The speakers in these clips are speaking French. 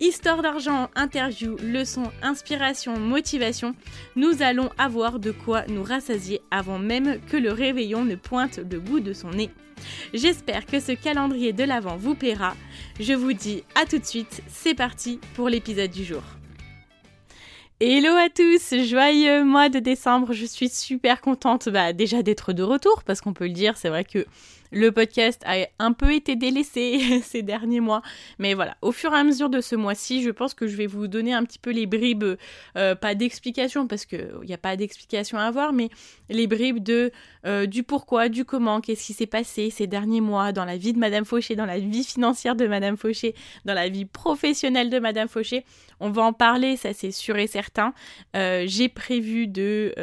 Histoire d'argent, interview, leçons, inspiration, motivation, nous allons avoir de quoi nous rassasier avant même que le réveillon ne pointe le bout de son nez. J'espère que ce calendrier de l'Avent vous plaira. Je vous dis à tout de suite, c'est parti pour l'épisode du jour. Hello à tous, joyeux mois de décembre, je suis super contente bah, déjà d'être de retour parce qu'on peut le dire, c'est vrai que le podcast a un peu été délaissé ces derniers mois, mais voilà, au fur et à mesure de ce mois-ci, je pense que je vais vous donner un petit peu les bribes, euh, pas d'explication parce qu'il n'y a pas d'explication à avoir, mais les bribes de euh, du pourquoi, du comment, qu'est-ce qui s'est passé ces derniers mois dans la vie de Madame Fauché, dans la vie financière de Madame Fauché, dans la vie professionnelle de Madame Fauché. On va en parler, ça c'est sûr et certain. Euh, j'ai prévu de,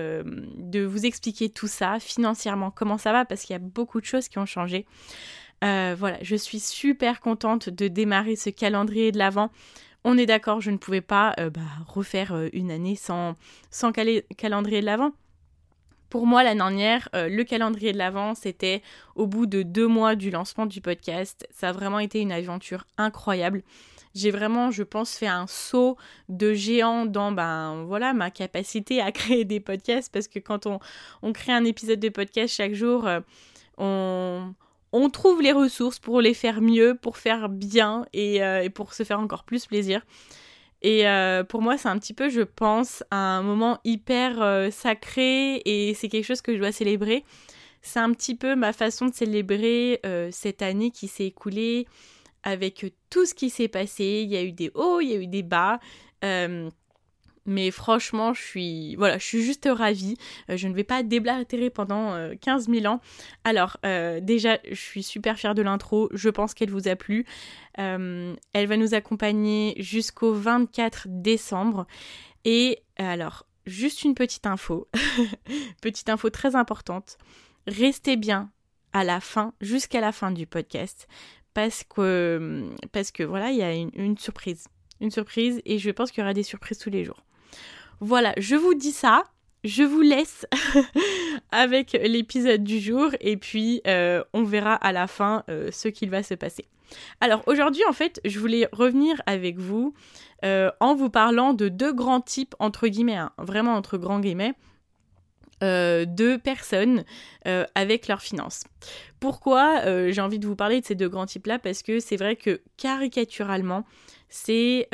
de vous expliquer tout ça financièrement, comment ça va, parce qu'il y a beaucoup de choses qui ont changé euh, voilà, je suis super contente de démarrer ce calendrier de l'Avent. On est d'accord, je ne pouvais pas euh, bah, refaire euh, une année sans, sans calendrier de l'Avent. Pour moi, l'année dernière, le calendrier de l'Avent, c'était au bout de deux mois du lancement du podcast. Ça a vraiment été une aventure incroyable. J'ai vraiment, je pense, fait un saut de géant dans ben, voilà, ma capacité à créer des podcasts parce que quand on, on crée un épisode de podcast chaque jour, on, trouve les ressources pour les faire mieux, pour faire bien et, euh, pour se faire encore plus plaisir. Et euh, pour moi, c'est un petit peu, je pense, un moment hyper euh, sacré et c'est quelque chose que je dois célébrer. C'est un petit peu ma façon de célébrer cette année qui s'est écoulée avec tout ce qui s'est passé. Il y a eu des hauts, il y a eu des bas. Mais franchement, je suis, voilà, je suis juste ravie. Euh, je ne vais pas déblatérer pendant 15 euh, 000 ans. Alors, euh, déjà, je suis super fière de l'intro. Je pense qu'elle vous a plu. elle va nous accompagner jusqu'au 24 décembre. Et alors, juste une petite info. petite info très importante. Restez bien à la fin, jusqu'à la fin du podcast. Parce que, parce que voilà, il y a une surprise une surprise et je pense qu'il y aura des surprises tous les jours. Voilà, je vous dis ça. Je vous laisse avec l'épisode du jour et puis euh, on verra à la fin euh, ce qu'il va se passer. Alors aujourd'hui en fait je voulais revenir avec vous euh, en vous parlant de deux grands types entre guillemets, hein, vraiment entre grands guillemets, de personnes avec leurs finances. Pourquoi j'ai envie de vous parler de ces deux grands types-là? Parce que c'est vrai que caricaturalement, c'est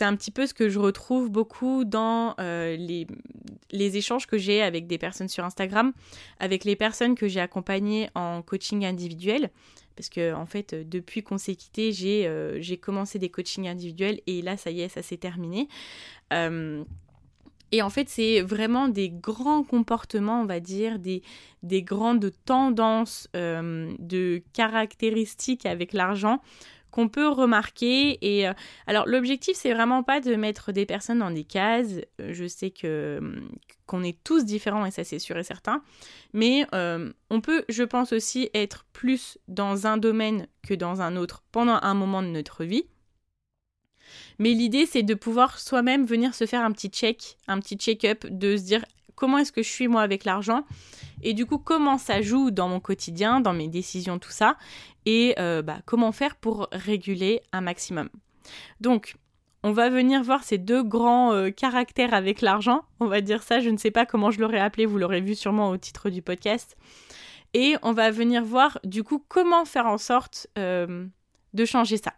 un petit peu ce que je retrouve beaucoup dans euh, les, échanges que j'ai avec des personnes sur Instagram, avec les personnes que j'ai accompagnées en coaching individuel. Parce que, en fait, depuis qu'on s'est quitté, j'ai euh, commencé des coachings individuels et là, ça y est, ça s'est terminé. Euh, et en fait, c'est vraiment des grands comportements, on va dire, des, des grandes tendances de caractéristiques avec l'argent qu'on peut remarquer. Et euh, alors l'objectif c'est vraiment pas de mettre des personnes dans des cases. Euh, je sais que qu'on est tous différents et ça c'est sûr et certain. Mais euh, on peut, je pense aussi, être plus dans un domaine que dans un autre pendant un moment de notre vie. Mais l'idée, c'est de pouvoir soi-même venir se faire un petit check, un petit check-up, de se dire comment est-ce que je suis moi avec l'argent? Et du coup comment ça joue dans mon quotidien, dans mes décisions, tout ça, et euh, bah, comment faire pour réguler un maximum? Donc, on va venir voir ces deux grands euh, caractères avec l'argent, on va dire ça, je ne sais pas comment je l'aurais appelé, vous l'aurez vu sûrement au titre du podcast. Et on va venir voir du coup comment faire en sorte euh, de changer ça.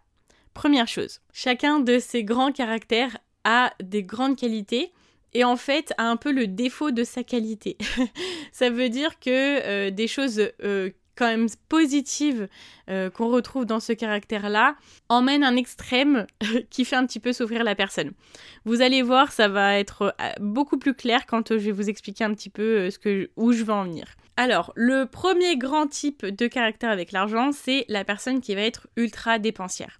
Première chose, chacun de ces grands caractères a des grandes qualités et en fait a un peu le défaut de sa qualité. ça veut dire que euh, des choses euh, quand même positives euh, qu'on retrouve dans ce caractère-là emmènent un extrême qui fait un petit peu souffrir la personne. Vous allez voir, ça va être beaucoup plus clair quand je vais vous expliquer un petit peu où je veux en venir. Alors, le premier grand type de caractère avec l'argent, c'est la personne qui va être ultra dépensière.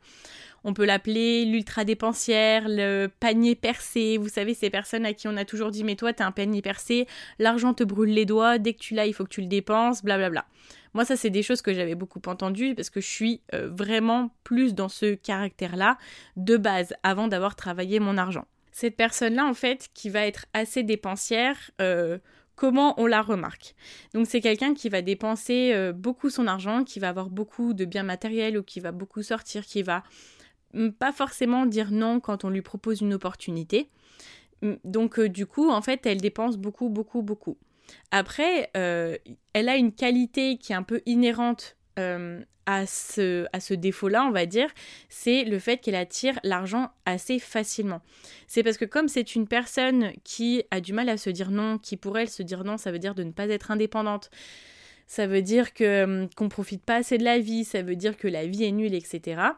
On peut l'appeler l'ultra dépensière, le panier percé. Vous savez, ces personnes à qui on a toujours dit Mais toi, t'as un panier percé, l'argent te brûle les doigts, dès que tu l'as, il faut que tu le dépenses, blablabla. Moi, ça, c'est des choses que j'avais beaucoup entendues parce que je suis euh, vraiment plus dans ce caractère-là de base avant d'avoir travaillé mon argent. Cette personne-là, en fait, qui va être assez dépensière, euh, comment on la remarque. Donc c'est quelqu'un qui va dépenser euh, beaucoup son argent, qui va avoir beaucoup de biens matériels ou qui va beaucoup sortir, qui va pas forcément dire non quand on lui propose une opportunité. Donc euh, du coup, en fait, elle dépense beaucoup, beaucoup, beaucoup. Après, euh, elle a une qualité qui est un peu inhérente à ce, défaut-là, on va dire, c'est le fait qu'elle attire l'argent assez facilement. C'est parce que comme c'est une personne qui a du mal à se dire non, qui pour elle se dire non, ça veut dire de ne pas être indépendante, ça veut dire que qu'on profite pas assez de la vie, ça veut dire que la vie est nulle, etc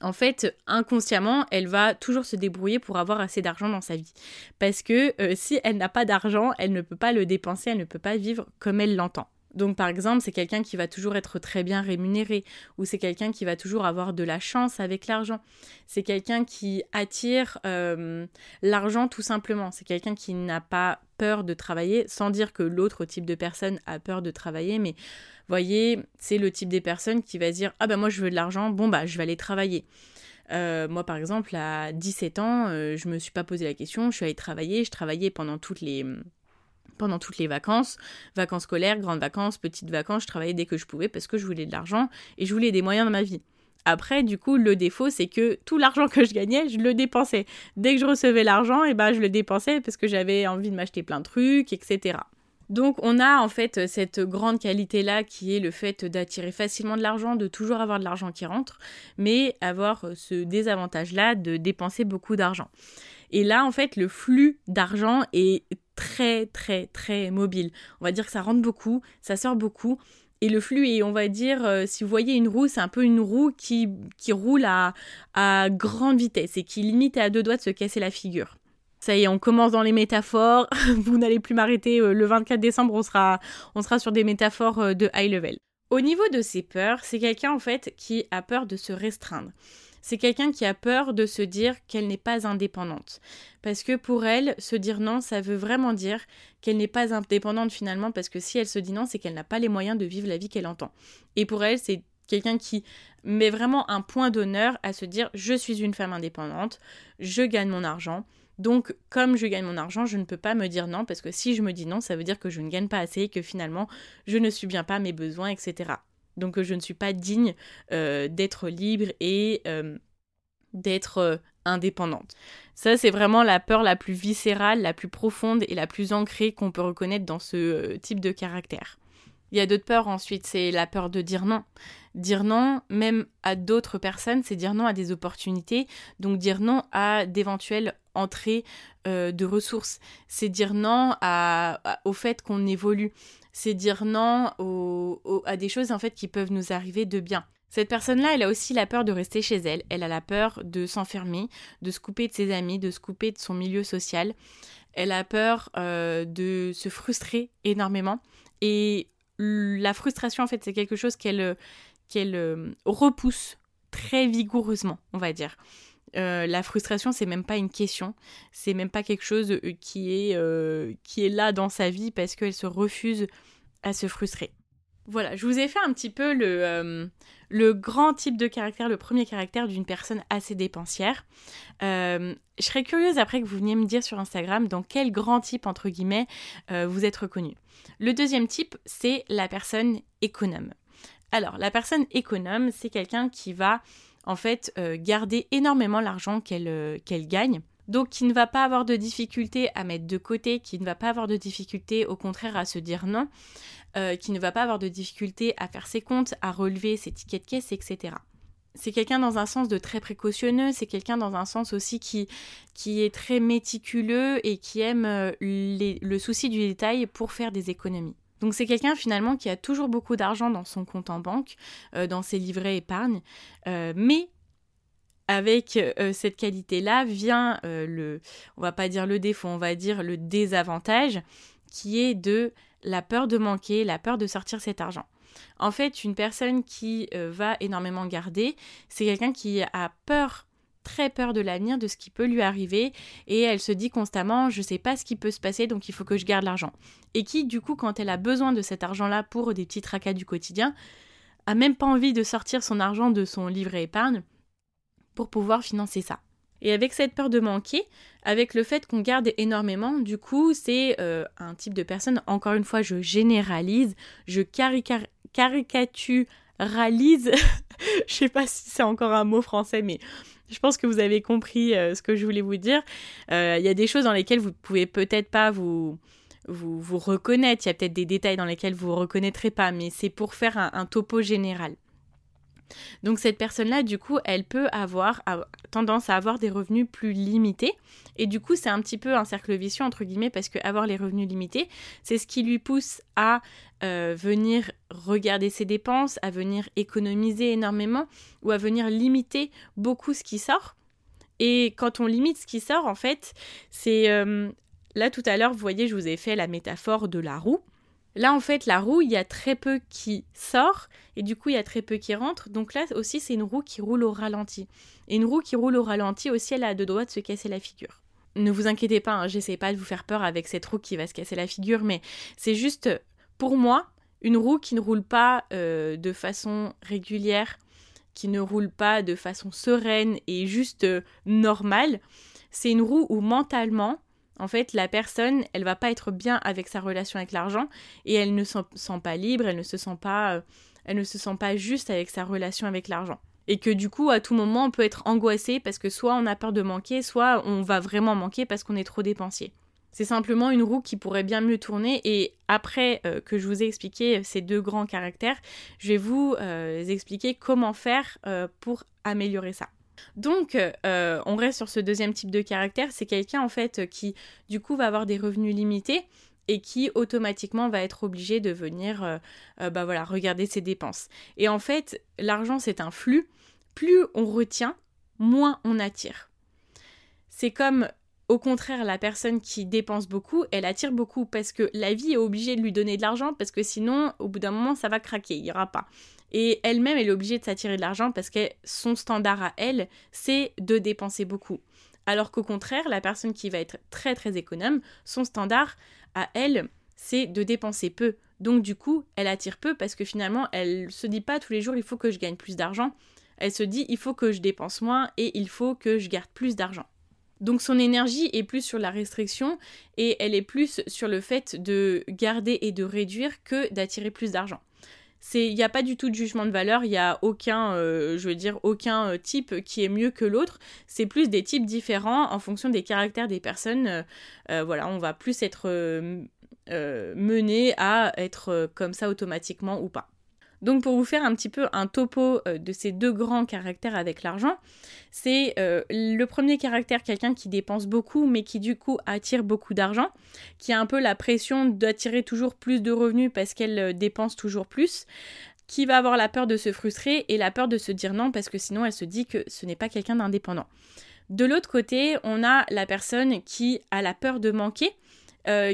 en fait, inconsciemment, elle va toujours se débrouiller pour avoir assez d'argent dans sa vie. Parce que euh, si elle n'a pas d'argent, elle ne peut pas le dépenser, elle ne peut pas vivre comme elle l'entend. Donc par exemple, c'est quelqu'un qui va toujours être très bien rémunéré, ou c'est quelqu'un qui va toujours avoir de la chance avec l'argent. C'est quelqu'un qui attire euh, l'argent tout simplement. C'est quelqu'un qui n'a pas peur de travailler, sans dire que l'autre type de personne a peur de travailler, mais voyez, c'est le type des personnes qui va dire ah ben moi je veux de l'argent, bon bah je vais aller travailler. Euh, moi, par exemple, à 17 ans, euh, je me suis pas posé la question, je suis allée travailler, je travaillais pendant toutes les pendant toutes les vacances, vacances scolaires, grandes vacances, petites vacances, je travaillais dès que je pouvais parce que je voulais de l'argent et je voulais des moyens dans ma vie. Après, du coup, le défaut, c'est que tout l'argent que je gagnais, je le dépensais. Dès que je recevais l'argent, eh ben, je le dépensais parce que j'avais envie de m'acheter plein de trucs, etc. Donc on a en fait cette grande qualité-là qui est le fait d'attirer facilement de l'argent, de toujours avoir de l'argent qui rentre, mais avoir ce désavantage-là de dépenser beaucoup d'argent. Et là, en fait, le flux d'argent est très, très, très mobile. On va dire que ça rentre beaucoup, ça sort beaucoup. Et le flux est, on va dire, euh, si vous voyez une roue, c'est un peu une roue qui, qui roule à, à grande vitesse et qui limite à deux doigts de se casser la figure. Ça y est, on commence dans les métaphores. Vous n'allez plus m'arrêter. Euh, le 24 décembre, on sera, on sera sur des métaphores euh, de high level. Au niveau de ses peurs, c'est quelqu'un en fait qui a peur de se restreindre. C'est quelqu'un qui a peur de se dire qu'elle n'est pas indépendante. Parce que pour elle, se dire non, ça veut vraiment dire qu'elle n'est pas indépendante finalement, parce que si elle se dit non, c'est qu'elle n'a pas les moyens de vivre la vie qu'elle entend. Et pour elle, c'est quelqu'un qui met vraiment un point d'honneur à se dire je suis une femme indépendante, je gagne mon argent, donc, comme je gagne mon argent, je ne peux pas me dire non, parce que si je me dis non, ça veut dire que je ne gagne pas assez, que finalement, je ne subviens pas à mes besoins, etc. Donc, je ne suis pas digne euh, d'être libre et euh, d'être euh, indépendante. Ça, c'est vraiment la peur la plus viscérale, la plus profonde et la plus ancrée qu'on peut reconnaître dans ce type de caractère. Il y a d'autres peurs ensuite, c'est la peur de dire non. Dire non, même à d'autres personnes, c'est dire non à des opportunités, donc dire non à d'éventuelles entrée euh, de ressources. C'est dire non au fait qu'on évolue. C'est dire non à des choses en fait qui peuvent nous arriver de bien. Cette personne-là, elle a aussi la peur de rester chez elle. Elle a la peur de s'enfermer, de se couper de ses amis, de se couper de son milieu social. Elle a peur euh, de se frustrer énormément. Et la frustration, en fait, c'est quelque chose qu'elle qu'elle euh, repousse très vigoureusement, on va dire. Euh, la frustration, c'est même pas une question, c'est même pas quelque chose euh, qui est, euh, qui est là dans sa vie parce qu'elle se refuse à se frustrer. Voilà, je vous ai fait un petit peu le, le grand type de caractère, le premier caractère d'une personne assez dépensière. je serais curieuse après que vous veniez me dire sur Instagram dans quel grand type, entre guillemets, vous êtes reconnu. Le deuxième type, c'est la personne économe. Alors, la personne économe, c'est quelqu'un qui va en fait euh, garder énormément l'argent euh, qu'elle gagne. Donc qui ne va pas avoir de difficulté à mettre de côté, qui ne va pas avoir de difficulté au contraire à se dire non, euh, qui ne va pas avoir de difficulté à faire ses comptes, à relever ses tickets de caisse, etc. c'est quelqu'un dans un sens de très précautionneux, c'est quelqu'un dans un sens aussi qui, qui est très méticuleux et qui aime le souci du détail pour faire des économies. Donc c'est quelqu'un finalement qui a toujours beaucoup d'argent dans son compte en banque, euh, dans ses livrets épargne, euh, mais avec cette qualité-là vient le, on va pas dire le défaut, on va dire le désavantage, qui est de la peur de manquer, la peur de sortir cet argent. En fait, une personne qui euh, va énormément garder, c'est quelqu'un qui a peur très peur de l'avenir, de ce qui peut lui arriver, et elle se dit constamment je sais pas ce qui peut se passer, donc il faut que je garde l'argent. Et qui, du coup, quand elle a besoin de cet argent-là pour des petits tracas du quotidien, a même pas envie de sortir son argent de son livret épargne pour pouvoir financer ça. Et avec cette peur de manquer, avec le fait qu'on garde énormément, du coup, c'est euh, un type de personne, encore une fois, je généralise, je caricaturalise. je sais pas si c'est encore un mot français, mais je pense que vous avez compris euh, ce que je voulais vous dire. Euh, il y a des choses dans lesquelles vous pouvez peut-être pas vous, vous, vous reconnaître. Il y a peut-être des détails dans lesquels vous ne reconnaîtrez pas, mais c'est pour faire un topo général. Donc cette personne-là, du coup, elle peut avoir tendance à avoir des revenus plus limités. Et du coup, c'est un petit peu un cercle vicieux, entre guillemets, parce que avoir les revenus limités, c'est ce qui lui pousse à euh, venir regarder ses dépenses, à venir économiser énormément, ou à venir limiter beaucoup ce qui sort. Et quand on limite ce qui sort, en fait, c'est... Euh, là, tout à l'heure, vous voyez, je vous ai fait la métaphore de la roue. Là, en fait, la roue, il y a très peu qui sort et du coup, il y a très peu qui rentre. Donc là aussi, c'est une roue qui roule au ralenti. Et une roue qui roule au ralenti aussi, elle a deux doigts de se casser la figure. Ne vous inquiétez pas, hein, j'essaie pas de vous faire peur avec cette roue qui va se casser la figure, mais c'est juste, pour moi, une roue qui ne roule pas euh, de façon régulière, qui ne roule pas de façon sereine et juste euh, normale, c'est une roue où mentalement, en fait, la personne, elle va pas être bien avec sa relation avec l'argent et elle ne se sent pas libre, elle ne se sent pas, euh, elle ne se sent pas juste avec sa relation avec l'argent. Et que du coup, à tout moment, on peut être angoissé parce que soit on a peur de manquer, soit on va vraiment manquer parce qu'on est trop dépensier. C'est simplement une roue qui pourrait bien mieux tourner et après euh, que je vous ai expliqué ces deux grands caractères, je vais vous euh, expliquer comment faire pour améliorer ça. Donc, euh, on reste sur ce deuxième type de caractère. C'est quelqu'un en fait qui, du coup, va avoir des revenus limités et qui automatiquement va être obligé de venir, euh, euh, bah regarder ses dépenses. Et en fait, l'argent c'est un flux. Plus on retient, moins on attire. C'est comme au contraire, la personne qui dépense beaucoup, elle attire beaucoup parce que la vie est obligée de lui donner de l'argent parce que sinon, au bout d'un moment, ça va craquer, il n'y aura pas. Et elle-même, elle est obligée de s'attirer de l'argent parce que son standard à elle, c'est de dépenser beaucoup. Alors qu'au contraire, la personne qui va être très très économe, son standard à elle, c'est de dépenser peu. Donc du coup, elle attire peu parce que finalement, elle se dit pas tous les jours il faut que je gagne plus d'argent. Elle se dit il faut que je dépense moins et il faut que je garde plus d'argent. Donc son énergie est plus sur la restriction et elle est plus sur le fait de garder et de réduire que d'attirer plus d'argent il n'y a pas du tout de jugement de valeur, il n'y a aucun, euh, je veux dire, aucun euh, type qui est mieux que l'autre. C'est plus des types différents en fonction des caractères des personnes. Euh, voilà, on va plus être mené à être comme ça automatiquement ou pas. Donc pour vous faire un petit peu un topo euh, de ces deux grands caractères avec l'argent, c'est euh, le premier caractère, quelqu'un qui dépense beaucoup mais qui du coup attire beaucoup d'argent, qui a un peu la pression d'attirer toujours plus de revenus parce qu'elle euh, dépense toujours plus, qui va avoir la peur de se frustrer et la peur de se dire non parce que sinon elle se dit que ce n'est pas quelqu'un d'indépendant. De l'autre côté, on a la personne qui a la peur de manquer,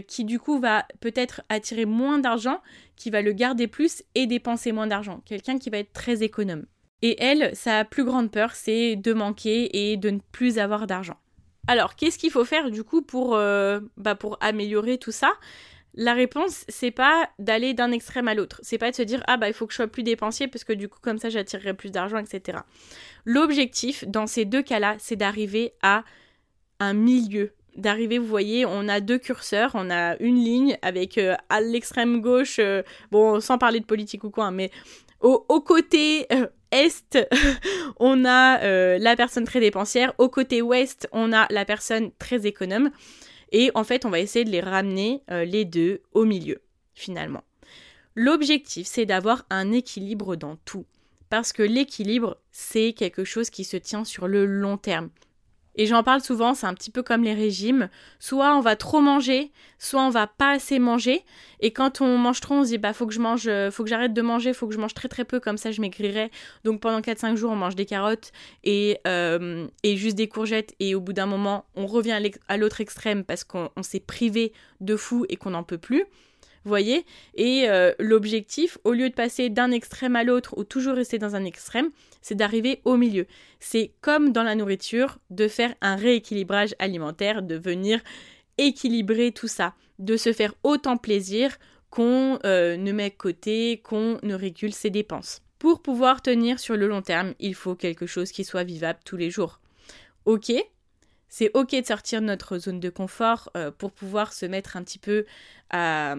qui du coup va peut-être attirer moins d'argent, qui va le garder plus et dépenser moins d'argent. Quelqu'un qui va être très économe. Et elle, sa plus grande peur, c'est de manquer et de ne plus avoir d'argent. Alors, qu'est-ce qu'il faut faire du coup pour, euh, bah, pour améliorer tout ça? La réponse, c'est pas d'aller d'un extrême à l'autre. C'est pas de se dire ah bah il faut que je sois plus dépensier parce que du coup comme ça j'attirerai plus d'argent, etc. L'objectif dans ces deux cas-là, c'est d'arriver à un milieu d'arriver, vous voyez, on a deux curseurs, on a une ligne avec euh, à l'extrême gauche, euh, bon, sans parler de politique ou quoi, hein, mais au, côté euh, est, on a la personne très dépensière, au côté ouest, on a la personne très économe, et en fait, on va essayer de les ramener les deux au milieu, finalement. L'objectif, c'est d'avoir un équilibre dans tout. parce que l'équilibre, c'est quelque chose qui se tient sur le long terme. Et j'en parle souvent, c'est un petit peu comme les régimes. Soit on va trop manger, soit on va pas assez manger. Et quand on mange trop, on se dit bah faut que je mange, euh, faut que j'arrête de manger, faut que je mange très très peu, comme ça je maigrirai. Donc pendant 4-5 jours, on mange des carottes et, euh, et juste des courgettes. Et au bout d'un moment, on revient à l'autre extrême parce qu'on s'est privé de fou et qu'on n'en peut plus voyez? Et euh, l'objectif, au lieu de passer d'un extrême à l'autre ou toujours rester dans un extrême, c'est d'arriver au milieu. C'est comme dans la nourriture, de faire un rééquilibrage alimentaire, de venir équilibrer tout ça, de se faire autant plaisir qu'on euh, ne met côté, qu'on ne régule ses dépenses. Pour pouvoir tenir sur le long terme, il faut quelque chose qui soit vivable tous les jours. Ok, c'est ok de sortir de notre zone de confort euh, pour pouvoir se mettre un petit peu à,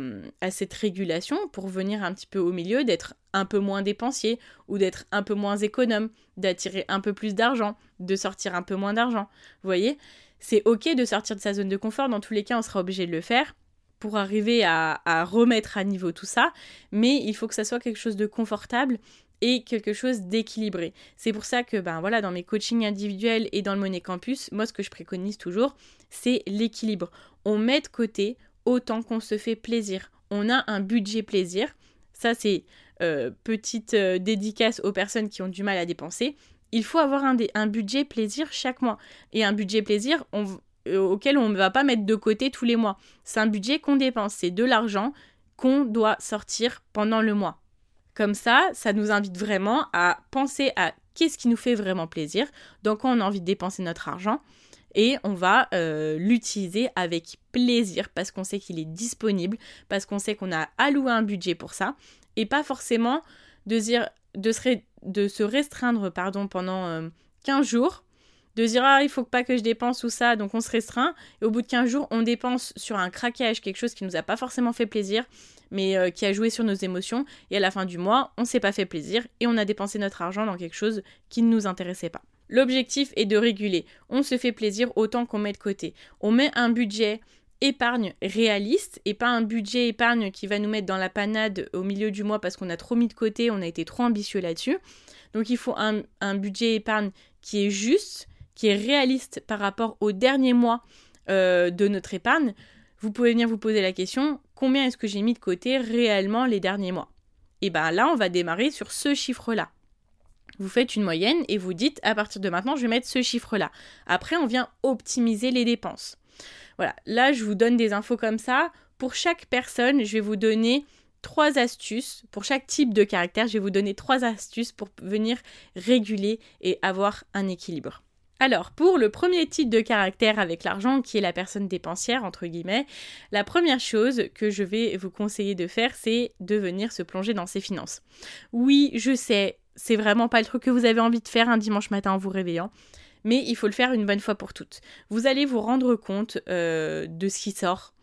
cette régulation, pour venir un petit peu au milieu, d'être un peu moins dépensier ou d'être un peu moins économe, d'attirer un peu plus d'argent, de sortir un peu moins d'argent. Vous voyez? C'est ok de sortir de sa zone de confort, dans tous les cas on sera obligé de le faire pour arriver à, à remettre à niveau tout ça, mais il faut que ça soit quelque chose de confortable et quelque chose d'équilibré. C'est pour ça que ben voilà dans mes coachings individuels et dans le Money Campus, moi ce que je préconise toujours, c'est l'équilibre. On met de côté autant qu'on se fait plaisir. On a un budget plaisir. Ça c'est euh, petite euh, dédicace aux personnes qui ont du mal à dépenser. Il faut avoir un, budget plaisir chaque mois. Et un budget plaisir euh, auquel on ne va pas mettre de côté tous les mois. C'est un budget qu'on dépense. C'est de l'argent qu'on doit sortir pendant le mois. Comme ça, ça nous invite vraiment à penser à qu'est-ce qui nous fait vraiment plaisir, dans quoi on a envie de dépenser notre argent, et on va euh, l'utiliser avec plaisir parce qu'on sait qu'il est disponible, parce qu'on sait qu'on a alloué un budget pour ça, et pas forcément de, de, se, restreindre pendant 15 euh, jours de dire ah il faut pas que je dépense ou ça donc on se restreint et au bout de 15 jours on dépense sur un craquage quelque chose qui nous a pas forcément fait plaisir mais euh, qui a joué sur nos émotions et à la fin du mois on s'est pas fait plaisir et on a dépensé notre argent dans quelque chose qui ne nous intéressait pas. L'objectif est de réguler. On se fait plaisir autant qu'on met de côté. On met un budget épargne réaliste et pas un budget épargne qui va nous mettre dans la panade au milieu du mois parce qu'on a trop mis de côté, on a été trop ambitieux là-dessus. Donc il faut un, un budget épargne qui est juste, qui est réaliste par rapport au dernier mois euh, de notre épargne, vous pouvez venir vous poser la question combien est-ce que j'ai mis de côté réellement les derniers mois? Et bien là, on va démarrer sur ce chiffre-là. Vous faites une moyenne et vous dites à partir de maintenant, je vais mettre ce chiffre-là. Après, on vient optimiser les dépenses. Voilà, là, je vous donne des infos comme ça. Pour chaque personne, je vais vous donner trois astuces. Pour chaque type de caractère, je vais vous donner trois astuces pour venir réguler et avoir un équilibre. Alors, pour le premier type de caractère avec l'argent, qui est la personne dépensière, entre guillemets, la première chose que je vais vous conseiller de faire, c'est de venir se plonger dans ses finances. Oui, je sais, c'est vraiment pas le truc que vous avez envie de faire un dimanche matin en vous réveillant, mais il faut le faire une bonne fois pour toutes. Vous allez vous rendre compte euh, de ce qui sort.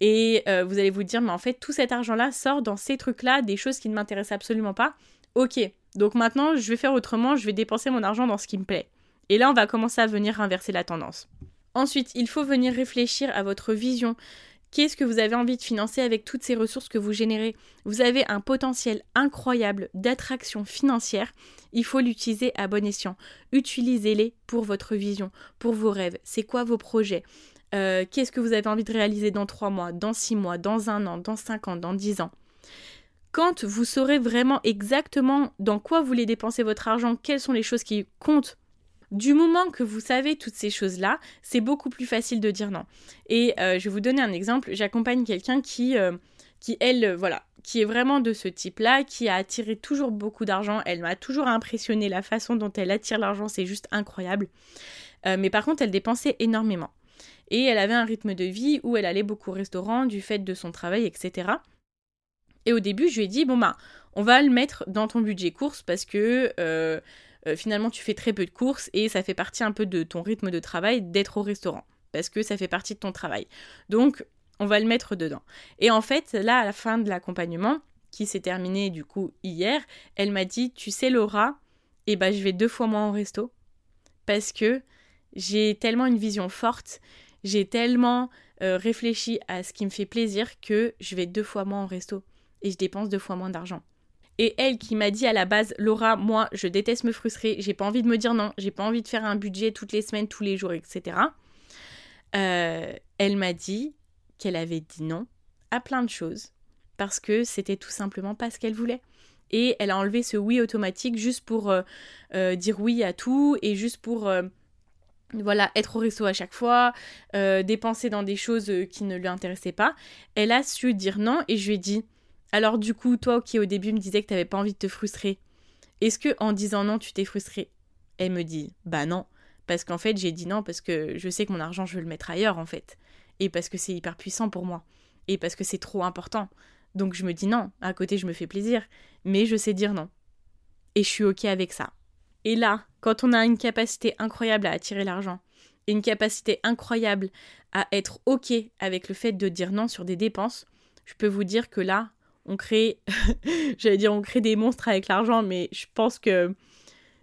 Et euh, vous allez vous dire, mais en fait, tout cet argent-là sort dans ces trucs-là, des choses qui ne m'intéressent absolument pas. Ok, donc maintenant, je vais faire autrement, je vais dépenser mon argent dans ce qui me plaît. Et là, on va commencer à venir inverser la tendance. Ensuite, il faut venir réfléchir à votre vision. Qu'est-ce que vous avez envie de financer avec toutes ces ressources que vous générez? Vous avez un potentiel incroyable d'attraction financière. Il faut l'utiliser à bon escient. Utilisez-les pour votre vision, pour vos rêves. C'est quoi vos projets? Euh, Qu'est-ce que vous avez envie de réaliser dans trois mois, dans six mois, dans un an, dans cinq ans, dans dix ans? Quand vous saurez vraiment exactement dans quoi vous voulez dépenser votre argent, quelles sont les choses qui comptent du moment que vous savez toutes ces choses-là, c'est beaucoup plus facile de dire non. Et euh, je vais vous donner un exemple. J'accompagne quelqu'un qui, euh, qui, elle, euh, voilà, qui est vraiment de ce type-là, qui a attiré toujours beaucoup d'argent. Elle m'a toujours impressionné la façon dont elle attire l'argent, c'est juste incroyable. mais par contre, elle dépensait énormément. Et elle avait un rythme de vie où elle allait beaucoup au restaurant du fait de son travail, etc. Et au début, je lui ai dit, bon bah, on va le mettre dans ton budget course parce que finalement tu fais très peu de courses et ça fait partie un peu de ton rythme de travail d'être au restaurant parce que ça fait partie de ton travail. Donc on va le mettre dedans. Et en fait, là à la fin de l'accompagnement qui s'est terminé du coup hier, elle m'a dit "Tu sais Laura, eh ben je vais deux fois moins au resto parce que j'ai tellement une vision forte, j'ai tellement euh, réfléchi à ce qui me fait plaisir que je vais deux fois moins au resto et je dépense deux fois moins d'argent." Et elle qui m'a dit à la base, Laura, moi, je déteste me frustrer, j'ai pas envie de me dire non, j'ai pas envie de faire un budget toutes les semaines, tous les jours, etc. Euh, elle m'a dit qu'elle avait dit non à plein de choses parce que c'était tout simplement pas ce qu'elle voulait. Et elle a enlevé ce oui automatique juste pour euh, euh, dire oui à tout et juste pour voilà, être au resto à chaque fois, dépenser dans des choses qui ne lui intéressaient pas. Elle a su dire non et je lui ai dit alors du coup, toi qui au début me disais que t'avais pas envie de te frustrer, est-ce que en disant non, tu t'es frustré? Elle me dit bah non, parce qu'en fait j'ai dit non parce que je sais que mon argent je veux le mettre ailleurs en fait, et parce que c'est hyper puissant pour moi, et parce que c'est trop important. Donc je me dis non, à côté je me fais plaisir, mais je sais dire non. Et je suis ok avec ça. Et là, quand on a une capacité incroyable à attirer l'argent, et une capacité incroyable à être ok avec le fait de dire non sur des dépenses, je peux vous dire que là, on crée, j'allais dire, on crée des monstres avec l'argent, mais je pense que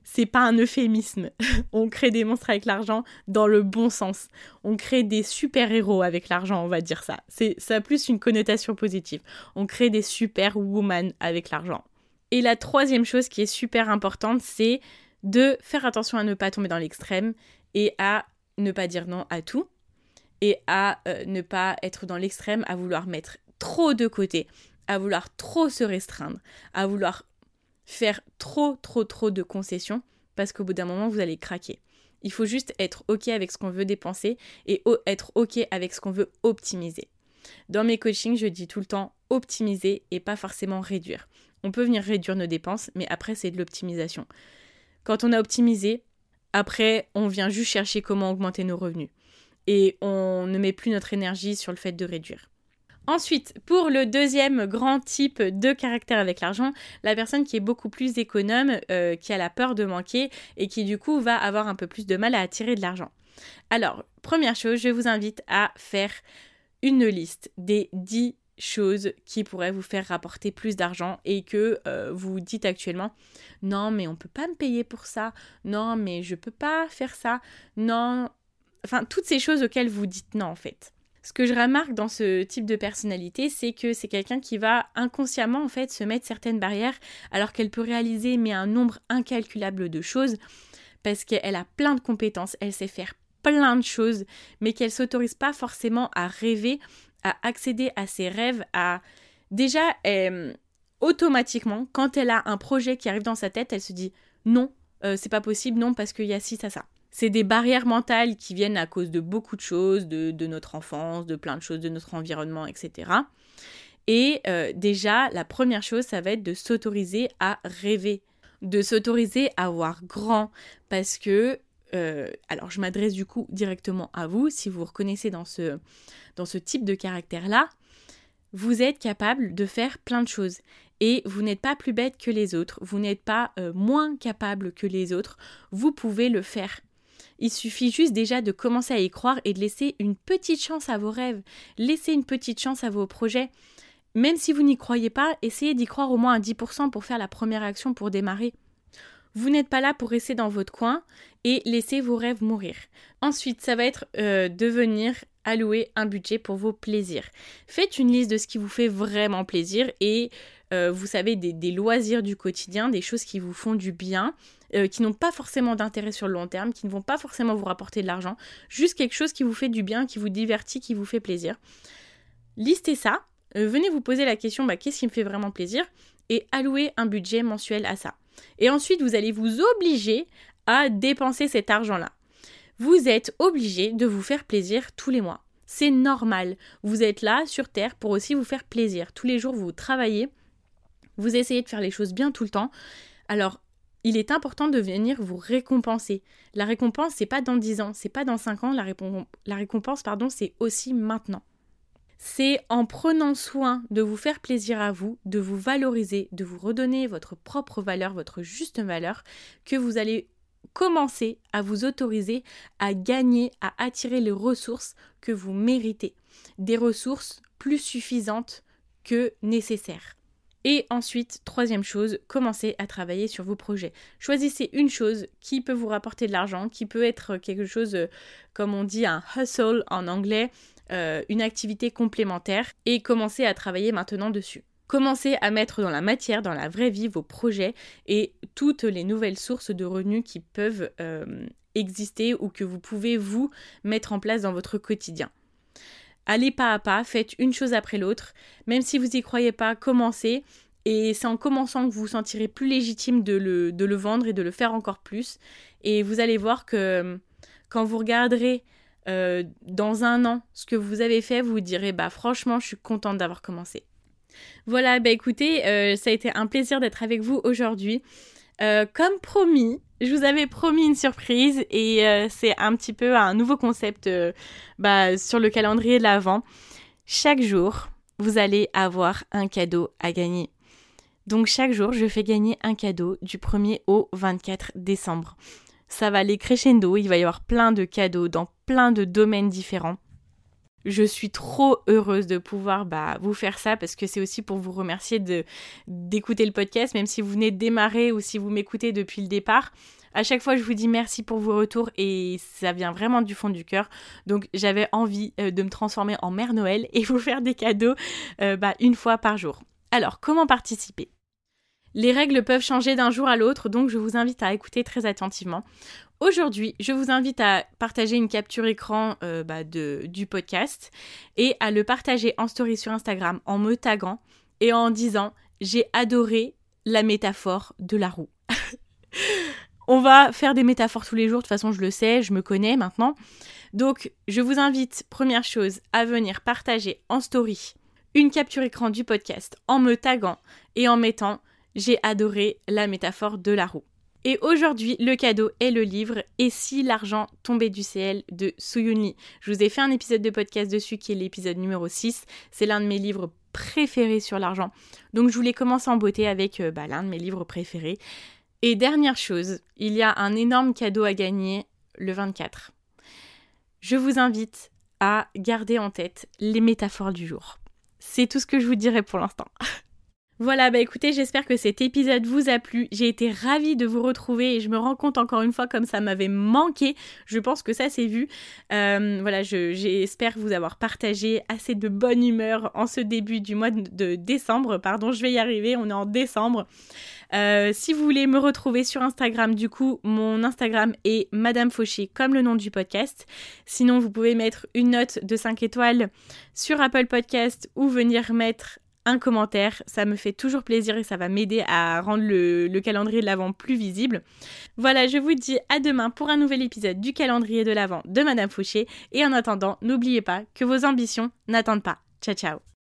c'est pas un euphémisme. on crée des monstres avec l'argent dans le bon sens. On crée des super-héros avec l'argent, on va dire ça. C'est ça a plus une connotation positive. On crée des super-woman avec l'argent. Et la troisième chose qui est super importante, c'est de faire attention à ne pas tomber dans l'extrême et à ne pas dire non à tout et à euh, ne pas être dans l'extrême à vouloir mettre trop de côté à vouloir trop se restreindre, à vouloir faire trop, trop, trop de concessions, parce qu'au bout d'un moment, vous allez craquer. Il faut juste être OK avec ce qu'on veut dépenser et être OK avec ce qu'on veut optimiser. Dans mes coachings, je dis tout le temps optimiser et pas forcément réduire. On peut venir réduire nos dépenses, mais après, c'est de l'optimisation. Quand on a optimisé, après, on vient juste chercher comment augmenter nos revenus. Et on ne met plus notre énergie sur le fait de réduire. Ensuite, pour le deuxième grand type de caractère avec l'argent, la personne qui est beaucoup plus économe, euh, qui a la peur de manquer et qui du coup va avoir un peu plus de mal à attirer de l'argent. Alors, première chose, je vous invite à faire une liste des 10 choses qui pourraient vous faire rapporter plus d'argent et que euh, vous dites actuellement non mais on peut pas me payer pour ça, non mais je peux pas faire ça, non, enfin toutes ces choses auxquelles vous dites non en fait. Ce que je remarque dans ce type de personnalité, c'est que c'est quelqu'un qui va inconsciemment en fait se mettre certaines barrières alors qu'elle peut réaliser mais un nombre incalculable de choses parce qu'elle a plein de compétences, elle sait faire plein de choses, mais qu'elle s'autorise pas forcément à rêver, à accéder à ses rêves, à déjà automatiquement quand elle a un projet qui arrive dans sa tête, elle se dit non, euh, c'est pas possible, non parce qu'il y a ci ça ça c'est des barrières mentales qui viennent à cause de beaucoup de choses, de, notre enfance, de plein de choses, de notre environnement, etc. Et euh, déjà, la première chose, ça va être de s'autoriser à rêver, de s'autoriser à voir grand, parce que, euh, alors je m'adresse du coup directement à vous, si vous vous reconnaissez dans ce, dans ce type de caractère-là, vous êtes capable de faire plein de choses. Et vous n'êtes pas plus bête que les autres, vous n'êtes pas euh, moins capable que les autres, vous pouvez le faire. Il suffit juste déjà de commencer à y croire et de laisser une petite chance à vos rêves, laisser une petite chance à vos projets. Même si vous n'y croyez pas, essayez d'y croire au moins à 10% pour faire la première action pour démarrer. Vous n'êtes pas là pour rester dans votre coin et laisser vos rêves mourir. Ensuite, ça va être euh, de venir allouer un budget pour vos plaisirs. Faites une liste de ce qui vous fait vraiment plaisir et euh, vous savez des, loisirs du quotidien, des choses qui vous font du bien, euh, qui n'ont pas forcément d'intérêt sur le long terme, qui ne vont pas forcément vous rapporter de l'argent, juste quelque chose qui vous fait du bien, qui vous divertit, qui vous fait plaisir. Listez ça, euh, venez vous poser la question bah, qu'est-ce qui me fait vraiment plaisir? Et allouez un budget mensuel à ça. Et ensuite, vous allez vous obliger à dépenser cet argent-là. Vous êtes obligé de vous faire plaisir tous les mois. C'est normal. Vous êtes là sur Terre pour aussi vous faire plaisir. Tous les jours, vous travaillez, vous essayez de faire les choses bien tout le temps. Alors, il est important de venir vous récompenser. La récompense, c'est pas dans 10 ans, c'est pas dans 5 ans, la, la récompense, pardon, c'est aussi maintenant. C'est en prenant soin de vous faire plaisir à vous, de vous valoriser, de vous redonner votre propre valeur, votre juste valeur, que vous allez commencer à vous autoriser à gagner, à attirer les ressources que vous méritez. Des ressources plus suffisantes que nécessaires. Et ensuite, troisième chose, commencez à travailler sur vos projets. Choisissez une chose qui peut vous rapporter de l'argent, qui peut être quelque chose, euh, comme on dit, un hustle en anglais, euh, une activité complémentaire, et commencez à travailler maintenant dessus. Commencez à mettre dans la matière, dans la vraie vie, vos projets et toutes les nouvelles sources de revenus qui peuvent euh, exister ou que vous pouvez vous mettre en place dans votre quotidien. Allez pas à pas, faites une chose après l'autre. Même si vous n'y croyez pas, commencez. Et c'est en commençant que vous vous sentirez plus légitime de le, vendre et de le faire encore plus. Et vous allez voir que quand vous regarderez euh, dans un an ce que vous avez fait, vous direz bah franchement je suis contente d'avoir commencé. Voilà, bah écoutez, euh, ça a été un plaisir d'être avec vous aujourd'hui. Euh, comme promis, je vous avais promis une surprise et euh, c'est un petit peu un nouveau concept bah, sur le calendrier de l'Avent. Chaque jour, vous allez avoir un cadeau à gagner. Donc chaque jour, je fais gagner un cadeau du 1er au 24 décembre. Ça va aller crescendo, il va y avoir plein de cadeaux dans plein de domaines différents. Je suis trop heureuse de pouvoir bah, vous faire ça parce que c'est aussi pour vous remercier d'écouter le podcast, même si vous venez de démarrer ou si vous m'écoutez depuis le départ. À chaque fois, je vous dis merci pour vos retours et ça vient vraiment du fond du cœur. Donc, j'avais envie euh, de me transformer en Mère Noël et vous faire des cadeaux euh, bah, une fois par jour. Alors, comment participer? Les règles peuvent changer d'un jour à l'autre, donc je vous invite à écouter très attentivement. Aujourd'hui, je vous invite à partager une capture écran euh, bah, du podcast et à le partager en story sur Instagram en me taguant et en disant j'ai adoré la métaphore de la roue. On va faire des métaphores tous les jours, de toute façon je le sais, je me connais maintenant. Donc je vous invite, première chose, à venir partager en story une capture écran du podcast en me taguant et en mettant j'ai adoré la métaphore de la roue. Et aujourd'hui, le cadeau est le livre Et si l'argent tombait du ciel de Suyun Je vous ai fait un épisode de podcast dessus qui est l'épisode numéro 6. C'est l'un de mes livres préférés sur l'argent. Donc je voulais commencer en beauté avec euh, bah, l'un de mes livres préférés. Et dernière chose, il y a un énorme cadeau à gagner le 24. Je vous invite à garder en tête les métaphores du jour. C'est tout ce que je vous dirai pour l'instant. Voilà, bah écoutez, j'espère que cet épisode vous a plu. J'ai été ravie de vous retrouver et je me rends compte encore une fois comme ça m'avait manqué. Je pense que ça s'est vu. Euh, voilà, j'espère vous avoir partagé assez de bonne humeur en ce début du mois de, décembre. Pardon, je vais y arriver, on est en décembre. Euh, si vous voulez me retrouver sur Instagram, du coup, mon Instagram est Madame Fauché, comme le nom du podcast. Sinon, vous pouvez mettre une note de 5 étoiles sur Apple Podcast ou venir mettre un commentaire. Ça me fait toujours plaisir et ça va m'aider à rendre le, calendrier de l'Avent plus visible. Voilà, je vous dis à demain pour un nouvel épisode du calendrier de l'Avent de Madame Fouché. Et en attendant, n'oubliez pas que vos ambitions n'attendent pas. Ciao ciao